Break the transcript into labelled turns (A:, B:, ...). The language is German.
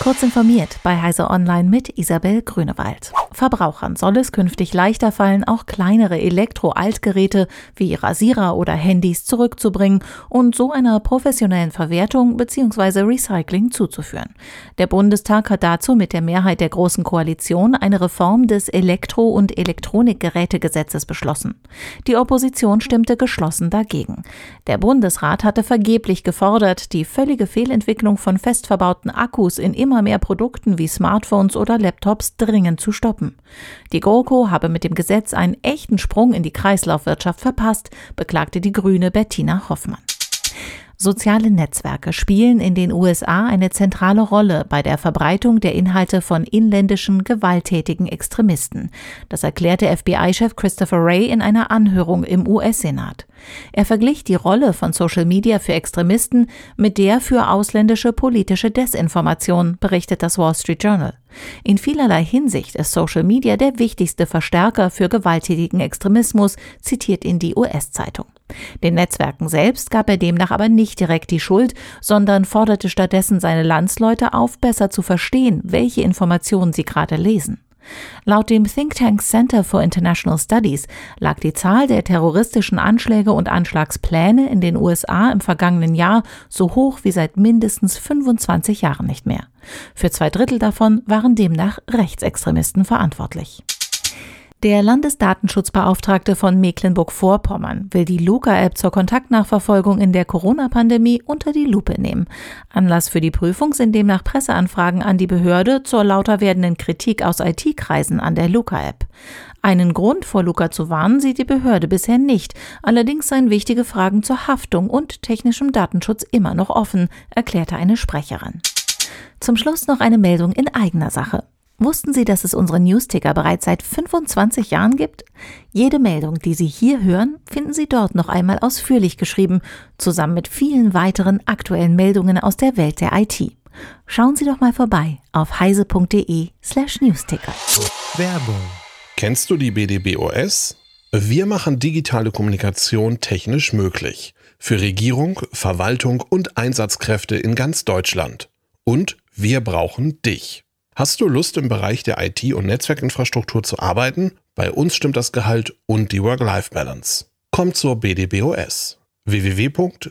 A: Kurz informiert bei Heise Online mit Isabel Grünewald. Verbrauchern soll es künftig leichter fallen, auch kleinere Elektro-Altgeräte wie Rasierer oder Handys zurückzubringen und so einer professionellen Verwertung bzw. Recycling zuzuführen. Der Bundestag hat dazu mit der Mehrheit der Großen Koalition eine Reform des Elektro- und Elektronikgerätegesetzes beschlossen. Die Opposition stimmte geschlossen dagegen. Der Bundesrat hatte vergeblich gefordert, die völlige Fehlentwicklung von fest verbauten Akkus in immer mehr Produkten wie Smartphones oder Laptops dringend zu stoppen. Die GroKo habe mit dem Gesetz einen echten Sprung in die Kreislaufwirtschaft verpasst, beklagte die Grüne Bettina Hoffmann. Soziale Netzwerke spielen in den USA eine zentrale Rolle bei der Verbreitung der Inhalte von inländischen gewalttätigen Extremisten. Das erklärte FBI-Chef Christopher Wray in einer Anhörung im US-Senat. Er verglich die Rolle von Social Media für Extremisten mit der für ausländische politische Desinformation, berichtet das Wall Street Journal. In vielerlei Hinsicht ist Social Media der wichtigste Verstärker für gewalttätigen Extremismus, zitiert ihn die US-Zeitung. Den Netzwerken selbst gab er demnach aber nicht direkt die Schuld, sondern forderte stattdessen seine Landsleute auf, besser zu verstehen, welche Informationen sie gerade lesen. Laut dem Think Tank Center for International Studies lag die Zahl der terroristischen Anschläge und Anschlagspläne in den USA im vergangenen Jahr so hoch wie seit mindestens 25 Jahren nicht mehr. Für zwei Drittel davon waren demnach Rechtsextremisten verantwortlich. Der Landesdatenschutzbeauftragte von Mecklenburg-Vorpommern will die Luca-App zur Kontaktnachverfolgung in der Corona-Pandemie unter die Lupe nehmen. Anlass für die Prüfung sind demnach Presseanfragen an die Behörde zur lauter werdenden Kritik aus IT-Kreisen an der Luca-App. Einen Grund vor Luca zu warnen sieht die Behörde bisher nicht. Allerdings seien wichtige Fragen zur Haftung und technischem Datenschutz immer noch offen, erklärte eine Sprecherin. Zum Schluss noch eine Meldung in eigener Sache. Wussten Sie, dass es unsere Newsticker bereits seit 25 Jahren gibt? Jede Meldung, die Sie hier hören, finden Sie dort noch einmal ausführlich geschrieben, zusammen mit vielen weiteren aktuellen Meldungen aus der Welt der IT. Schauen Sie doch mal vorbei auf heise.de slash newsticker.
B: Werbung. Kennst du die BDBOS? Wir machen digitale Kommunikation technisch möglich. Für Regierung, Verwaltung und Einsatzkräfte in ganz Deutschland. Und wir brauchen dich. Hast du Lust im Bereich der IT- und Netzwerkinfrastruktur zu arbeiten? Bei uns stimmt das Gehalt und die Work-Life-Balance. Komm zur BDBOS www.bdbos.de